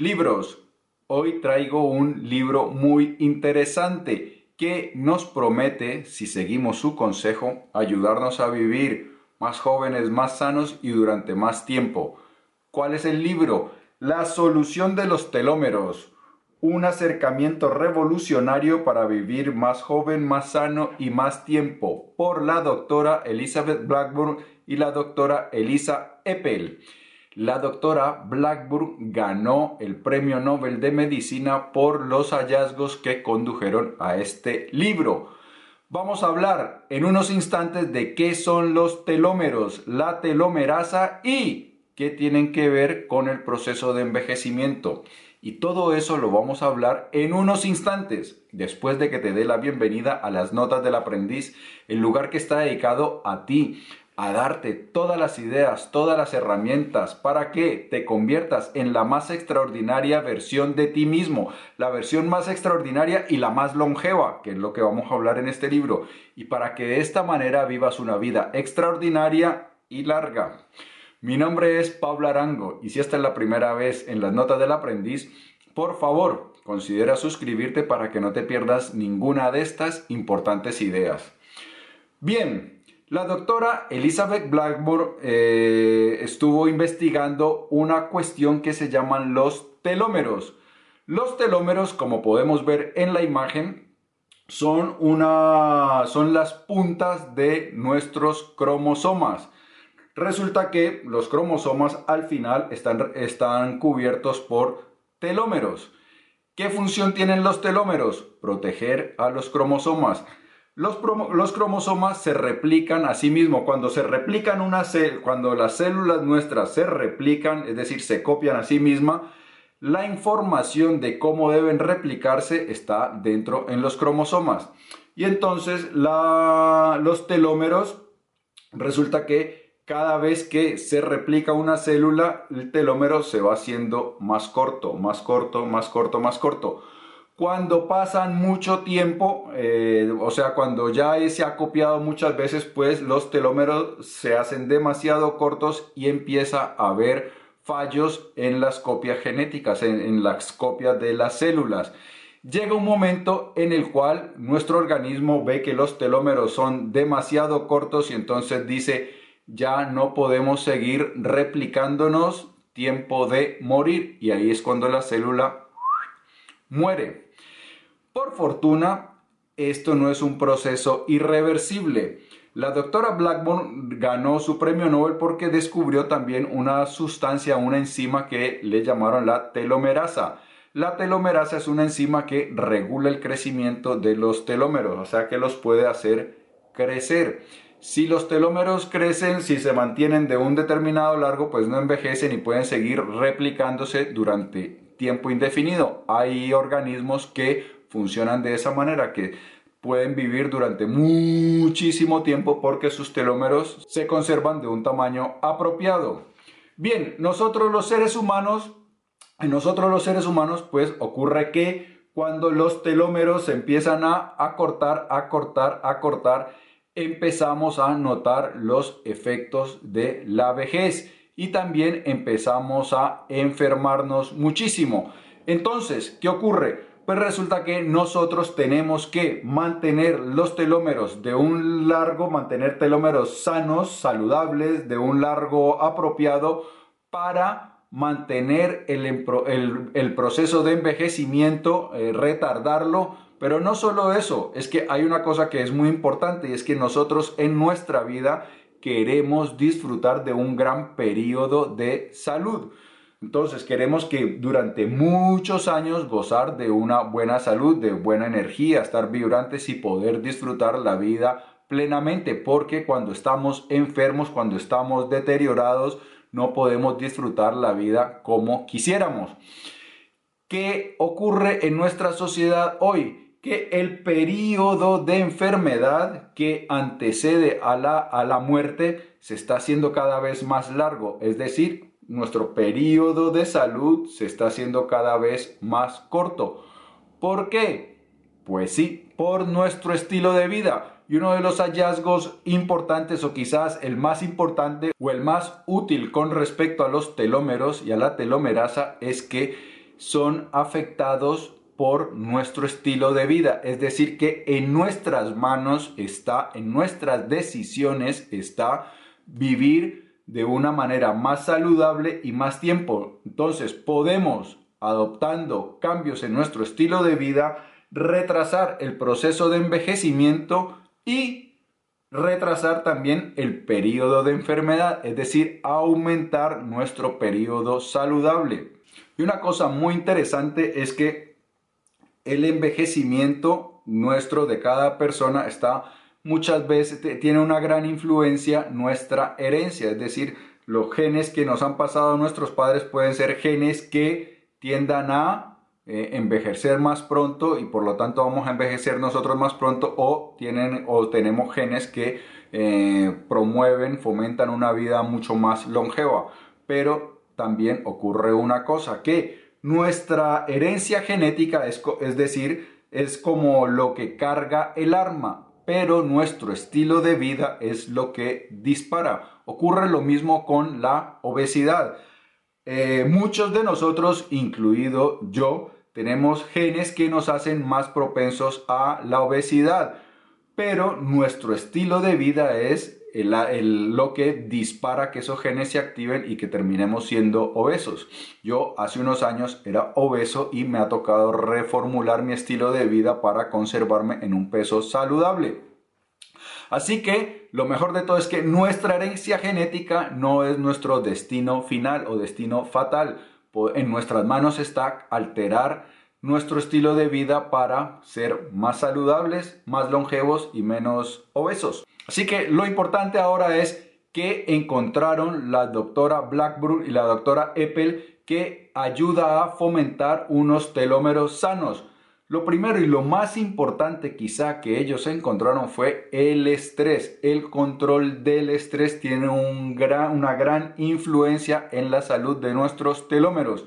Libros. Hoy traigo un libro muy interesante que nos promete, si seguimos su consejo, ayudarnos a vivir más jóvenes, más sanos y durante más tiempo. ¿Cuál es el libro? La solución de los telómeros. Un acercamiento revolucionario para vivir más joven, más sano y más tiempo por la doctora Elizabeth Blackburn y la doctora Elisa Eppel. La doctora Blackburn ganó el Premio Nobel de Medicina por los hallazgos que condujeron a este libro. Vamos a hablar en unos instantes de qué son los telómeros, la telomerasa y qué tienen que ver con el proceso de envejecimiento. Y todo eso lo vamos a hablar en unos instantes, después de que te dé la bienvenida a las notas del aprendiz, el lugar que está dedicado a ti, a darte todas las ideas, todas las herramientas para que te conviertas en la más extraordinaria versión de ti mismo, la versión más extraordinaria y la más longeva, que es lo que vamos a hablar en este libro, y para que de esta manera vivas una vida extraordinaria y larga. Mi nombre es Pablo Arango y si esta es la primera vez en las notas del aprendiz, por favor, considera suscribirte para que no te pierdas ninguna de estas importantes ideas. Bien, la doctora Elizabeth Blackmore eh, estuvo investigando una cuestión que se llaman los telómeros. Los telómeros, como podemos ver en la imagen, son, una, son las puntas de nuestros cromosomas. Resulta que los cromosomas al final están, están cubiertos por telómeros. ¿Qué función tienen los telómeros? Proteger a los cromosomas. Los, cromosomas se replican a sí mismos. Cuando se replican una cuando las células nuestras se replican, es decir, se copian a sí mismas, la información de cómo deben replicarse está dentro en los cromosomas. Y entonces los telómeros, resulta que cada vez que se replica una célula, el telómero se va haciendo más corto, más corto, más corto, más corto cuando pasan mucho tiempo, eh, o sea, cuando ya se ha copiado muchas veces, pues los telómeros se hacen demasiado cortos y empieza a haber fallos en las copias genéticas, en, las copias de las células. Llega un momento en el cual nuestro organismo ve que los telómeros son demasiado cortos y entonces dice, ya no podemos seguir replicándonos, tiempo de morir. Y ahí es cuando la célula muere. Por fortuna, esto no es un proceso irreversible. La doctora Blackburn ganó su premio Nobel porque descubrió también una sustancia, una enzima que le llamaron la telomerasa. La telomerasa es una enzima que regula el crecimiento de los telómeros, o sea que los puede hacer crecer. Si los telómeros crecen, si se mantienen de un determinado largo, pues no envejecen y pueden seguir replicándose durante tiempo indefinido. Hay organismos que funcionan de esa manera que pueden vivir durante muchísimo tiempo porque sus telómeros se conservan de un tamaño apropiado. Bien, nosotros los seres humanos, en nosotros los seres humanos, pues ocurre que cuando los telómeros se empiezan a acortar, acortar, acortar, empezamos a notar los efectos de la vejez y también empezamos a enfermarnos muchísimo. Entonces, ¿qué ocurre? Pues resulta que nosotros tenemos que mantener los telómeros de un largo, mantener telómeros sanos, saludables, de un largo apropiado para mantener el, proceso de envejecimiento, eh, retardarlo, pero no solo eso, es que hay una cosa que es muy importante y es que nosotros en nuestra vida queremos disfrutar de un gran periodo de salud. Entonces queremos que durante muchos años gozar de una buena salud, de buena energía, estar vibrantes y poder disfrutar la vida plenamente, porque cuando estamos enfermos, cuando estamos deteriorados, no podemos disfrutar la vida como quisiéramos. ¿Qué ocurre en nuestra sociedad hoy? Que el periodo de enfermedad que antecede a la, a la muerte se está haciendo cada vez más largo, es decir, nuestro periodo de salud se está haciendo cada vez más corto. ¿Por qué? Pues sí, por nuestro estilo de vida. Y uno de los hallazgos importantes o quizás el más importante o el más útil con respecto a los telómeros y a la telomerasa es que son afectados por nuestro estilo de vida. Es decir, que en nuestras manos está, en nuestras decisiones está vivir de una manera más saludable y más tiempo. Entonces podemos, adoptando cambios en nuestro estilo de vida, retrasar el proceso de envejecimiento y retrasar también el periodo de enfermedad, es decir, aumentar nuestro periodo saludable. Y una cosa muy interesante es que el envejecimiento nuestro de cada persona está muchas veces, tiene una gran influencia nuestra herencia, es decir, los genes que nos han pasado nuestros padres pueden ser genes que tiendan a eh, envejecer más pronto y por lo tanto vamos a envejecer nosotros más pronto o, tienen, o tenemos genes que eh, promueven, fomentan una vida mucho más longeva. Pero también ocurre una cosa, que nuestra herencia genética es, es decir, es como lo que carga el arma, pero nuestro estilo de vida es lo que dispara. Ocurre lo mismo con la obesidad. Eh, muchos de nosotros, incluido yo, tenemos genes que nos hacen más propensos a la obesidad, pero nuestro estilo de vida es lo que dispara que esos genes se activen y que terminemos siendo obesos. Yo hace unos años era obeso y me ha tocado reformular mi estilo de vida para conservarme en un peso saludable. Así que lo mejor de todo es que nuestra herencia genética no es nuestro destino final o destino fatal. En nuestras manos está alterar nuestro estilo de vida para ser más saludables, más longevos y menos obesos. Así que lo importante ahora es que encontraron la doctora Blackburn y la doctora Eppel que ayuda a fomentar unos telómeros sanos. Lo primero y lo más importante quizá que ellos encontraron fue el estrés. El control del estrés tiene una gran influencia en la salud de nuestros telómeros.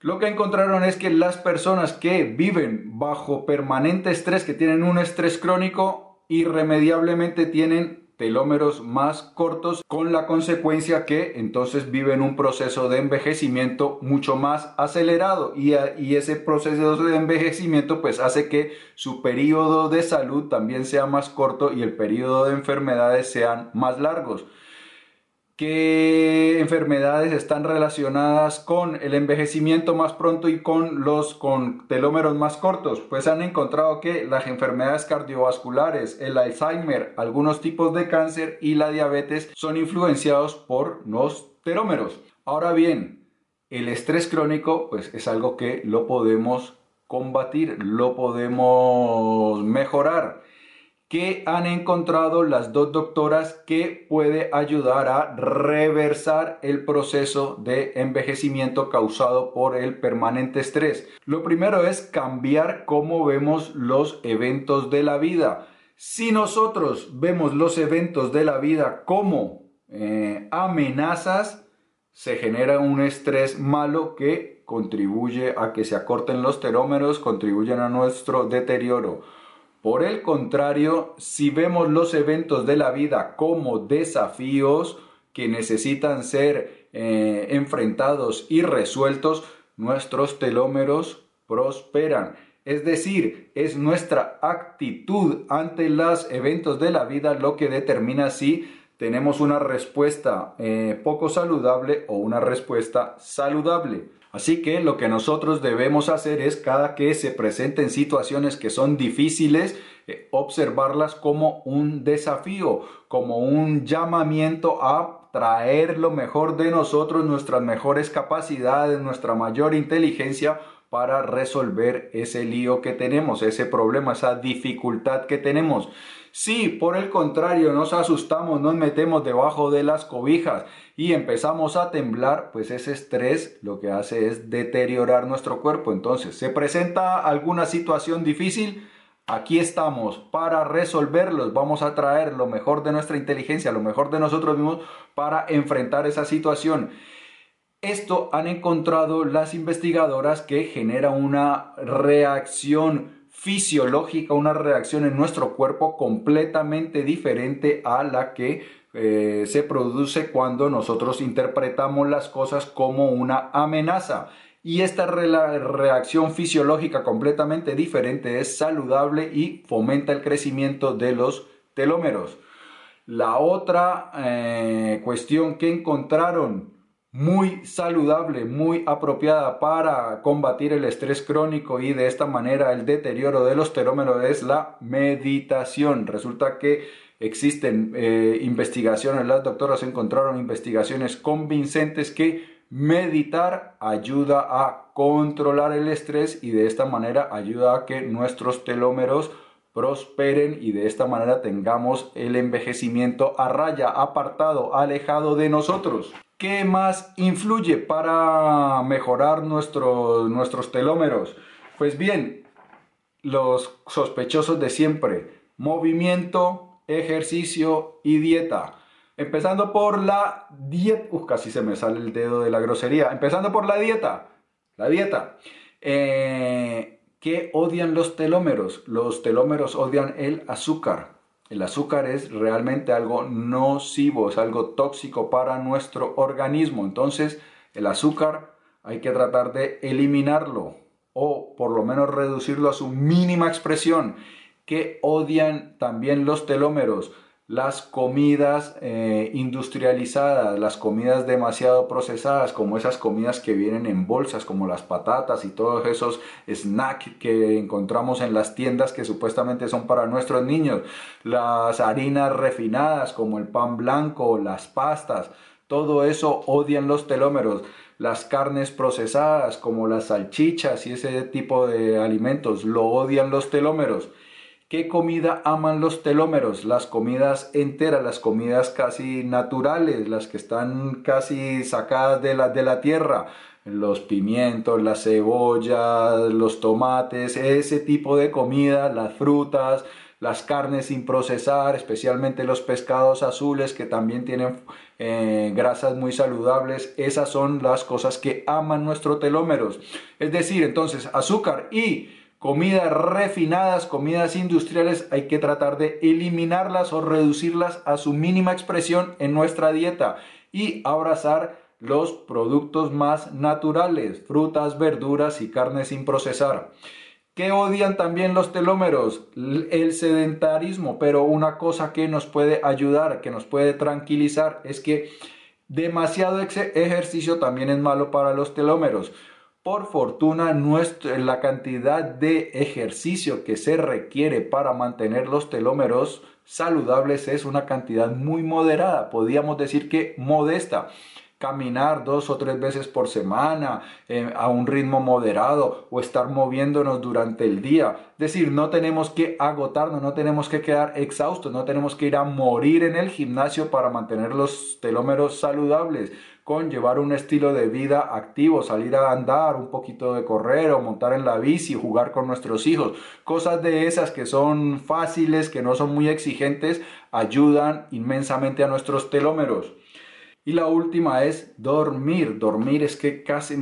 Lo que encontraron es que las personas que viven bajo permanente estrés, que tienen un estrés crónico, irremediablemente tienen telómeros más cortos con la consecuencia que entonces viven un proceso de envejecimiento mucho más acelerado. Y, ese proceso de envejecimiento pues hace que su periodo de salud también sea más corto y el periodo de enfermedades sean más largos qué enfermedades están relacionadas con el envejecimiento más pronto y con los telómeros más cortos. Pues han encontrado que las enfermedades cardiovasculares, el Alzheimer, algunos tipos de cáncer y la diabetes son influenciados por los telómeros. Ahora bien, el estrés crónico pues es algo que lo podemos combatir, lo podemos mejorar que han encontrado las dos doctoras que puede ayudar a reversar el proceso de envejecimiento causado por el permanente estrés. Lo primero es cambiar cómo vemos los eventos de la vida. Si nosotros vemos los eventos de la vida como eh, amenazas, se genera un estrés malo que contribuye a que se acorten los telómeros, contribuyen a nuestro deterioro. Por el contrario, si vemos los eventos de la vida como desafíos que necesitan ser eh, enfrentados y resueltos, nuestros telómeros prosperan. Es decir, es nuestra actitud ante los eventos de la vida lo que determina si tenemos una respuesta eh, poco saludable o una respuesta saludable. Así que lo que nosotros debemos hacer es cada que se presenten situaciones que son difíciles, eh, observarlas como un desafío, como un llamamiento a traer lo mejor de nosotros, nuestras mejores capacidades, nuestra mayor inteligencia para resolver ese lío que tenemos, ese problema, esa dificultad que tenemos. Si por el contrario nos asustamos, nos metemos debajo de las cobijas y empezamos a temblar, pues ese estrés lo que hace es deteriorar nuestro cuerpo. Entonces, ¿se presenta alguna situación difícil? Aquí estamos para resolverlos. Vamos a traer lo mejor de nuestra inteligencia, lo mejor de nosotros mismos para enfrentar esa situación. Esto han encontrado las investigadoras que genera una reacción fisiológica, una reacción en nuestro cuerpo completamente diferente a la que eh, se produce cuando nosotros interpretamos las cosas como una amenaza. y esta reacción fisiológica completamente diferente es saludable y fomenta el crecimiento de los telómeros. La otra eh, cuestión que encontraron muy saludable, muy apropiada para combatir el estrés crónico y de esta manera el deterioro de los telómeros es la meditación. Resulta que existen eh, investigaciones, las doctoras encontraron investigaciones convincentes que meditar ayuda a controlar el estrés y de esta manera ayuda a que nuestros telómeros prosperen y de esta manera tengamos el envejecimiento a raya, apartado, alejado de nosotros. ¿Qué más influye para mejorar nuestros telómeros? Pues bien, los sospechosos de siempre, movimiento, ejercicio y dieta. Empezando por la dieta, Uf, casi se me sale el dedo de la grosería. Empezando por la dieta, la dieta. Eh, ¿Qué odian los telómeros? Los telómeros odian el azúcar. El azúcar es realmente algo nocivo, es algo tóxico para nuestro organismo. Entonces, el azúcar hay que tratar de eliminarlo o por lo menos reducirlo a su mínima expresión. que odian también los telómeros? Las comidas eh, industrializadas, las comidas demasiado procesadas, como esas comidas que vienen en bolsas, como las patatas y todos esos snacks que encontramos en las tiendas que supuestamente son para nuestros niños, las harinas refinadas, como el pan blanco, las pastas, todo eso odian los telómeros. Las carnes procesadas, como las salchichas y ese tipo de alimentos, lo odian los telómeros. ¿Qué comida aman los telómeros? Las comidas enteras, las comidas casi naturales, las que están casi sacadas de la, de la tierra. Los pimientos, la cebolla, los tomates, ese tipo de comida, las frutas, las carnes sin procesar, especialmente los pescados azules que también tienen eh, grasas muy saludables. Esas son las cosas que aman nuestros telómeros. Es decir, entonces azúcar y comidas refinadas, comidas industriales, hay que tratar de eliminarlas o reducirlas a su mínima expresión en nuestra dieta y abrazar los productos más naturales, frutas, verduras y carnes sin procesar. ¿Qué odian también los telómeros? El sedentarismo, pero una cosa que nos puede ayudar, que nos puede tranquilizar, es que demasiado ejercicio también es malo para los telómeros. Por fortuna, la cantidad de ejercicio que se requiere para mantener los telómeros saludables es una cantidad muy moderada, podríamos decir que modesta. Caminar dos o tres veces por semana eh, a un ritmo moderado o estar moviéndonos durante el día. Es decir, no tenemos que agotarnos, no tenemos que quedar exhaustos, no tenemos que ir a morir en el gimnasio para mantener los telómeros saludables con llevar un estilo de vida activo, salir a andar, un poquito de correr o montar en la bici, jugar con nuestros hijos. Cosas de esas que son fáciles, que no son muy exigentes, ayudan inmensamente a nuestros telómeros. Y la última es dormir. Dormir es que casi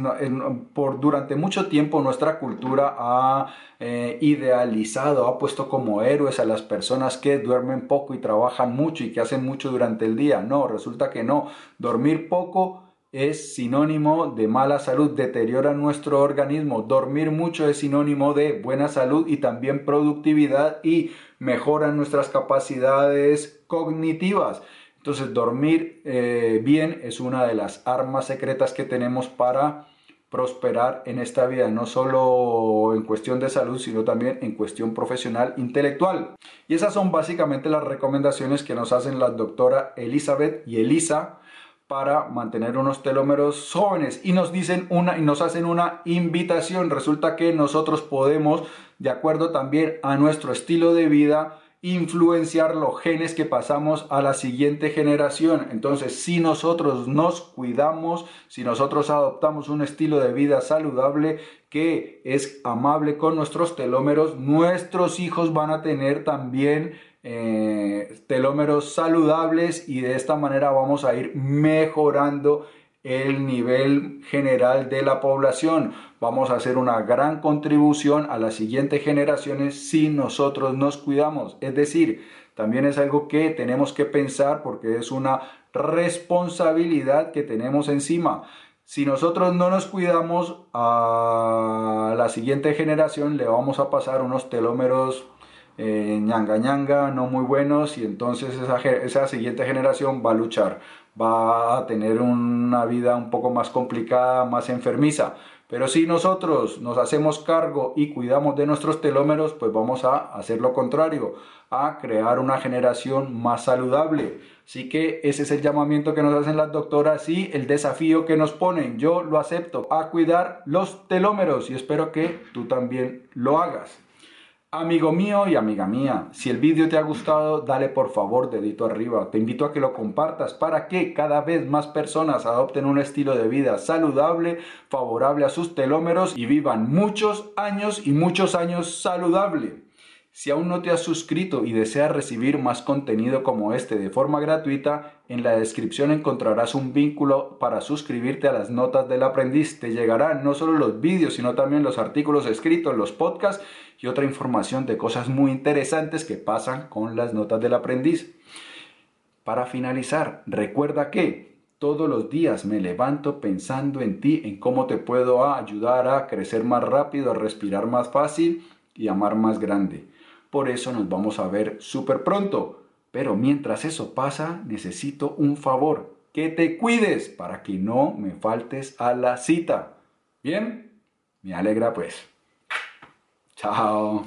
por durante mucho tiempo nuestra cultura ha eh, idealizado, ha puesto como héroes a las personas que duermen poco y trabajan mucho y que hacen mucho durante el día. No, resulta que no. Dormir poco es sinónimo de mala salud, deteriora nuestro organismo. Dormir mucho es sinónimo de buena salud y también productividad y mejora nuestras capacidades cognitivas. Entonces dormir eh, bien es una de las armas secretas que tenemos para prosperar en esta vida, no solo en cuestión de salud, sino también en cuestión profesional intelectual. Y esas son básicamente las recomendaciones que nos hacen la doctora Elizabeth y Elisa para mantener unos telómeros jóvenes y nos dicen una y nos hacen una invitación. Resulta que nosotros podemos, de acuerdo también a nuestro estilo de vida, influenciar los genes que pasamos a la siguiente generación. Entonces, si nosotros nos cuidamos, si nosotros adoptamos un estilo de vida saludable que es amable con nuestros telómeros, nuestros hijos van a tener también eh, telómeros saludables y de esta manera vamos a ir mejorando el nivel general de la población. Vamos a hacer una gran contribución a las siguientes generaciones si nosotros nos cuidamos. Es decir, también es algo que tenemos que pensar porque es una responsabilidad que tenemos encima. Si nosotros no nos cuidamos, a la siguiente generación le vamos a pasar unos telómeros eh, ñanga ñanga, no muy buenos, y entonces esa, esa siguiente generación va a luchar, va a tener una vida un poco más complicada, más enfermiza. Pero si nosotros nos hacemos cargo y cuidamos de nuestros telómeros, pues vamos a hacer lo contrario, a crear una generación más saludable. Así que ese es el llamamiento que nos hacen las doctoras y el desafío que nos ponen. Yo lo acepto, a cuidar los telómeros y espero que tú también lo hagas. Amigo mío y amiga mía, si el vídeo te ha gustado, dale por favor dedito arriba. Te invito a que lo compartas para que cada vez más personas adopten un estilo de vida saludable, favorable a sus telómeros y vivan muchos años y muchos años saludable. Si aún no te has suscrito y deseas recibir más contenido como este de forma gratuita, en la descripción encontrarás un vínculo para suscribirte a las notas del aprendiz. Te llegarán no solo los vídeos, sino también los artículos escritos, los podcasts y otra información de cosas muy interesantes que pasan con las notas del aprendiz. Para finalizar, recuerda que todos los días me levanto pensando en ti, en cómo te puedo ayudar a crecer más rápido, a respirar más fácil y amar más grande. Por eso nos vamos a ver súper pronto. Pero mientras eso pasa, necesito un favor. Que te cuides para que no me faltes a la cita. ¿Bien? Me alegra pues. Chao.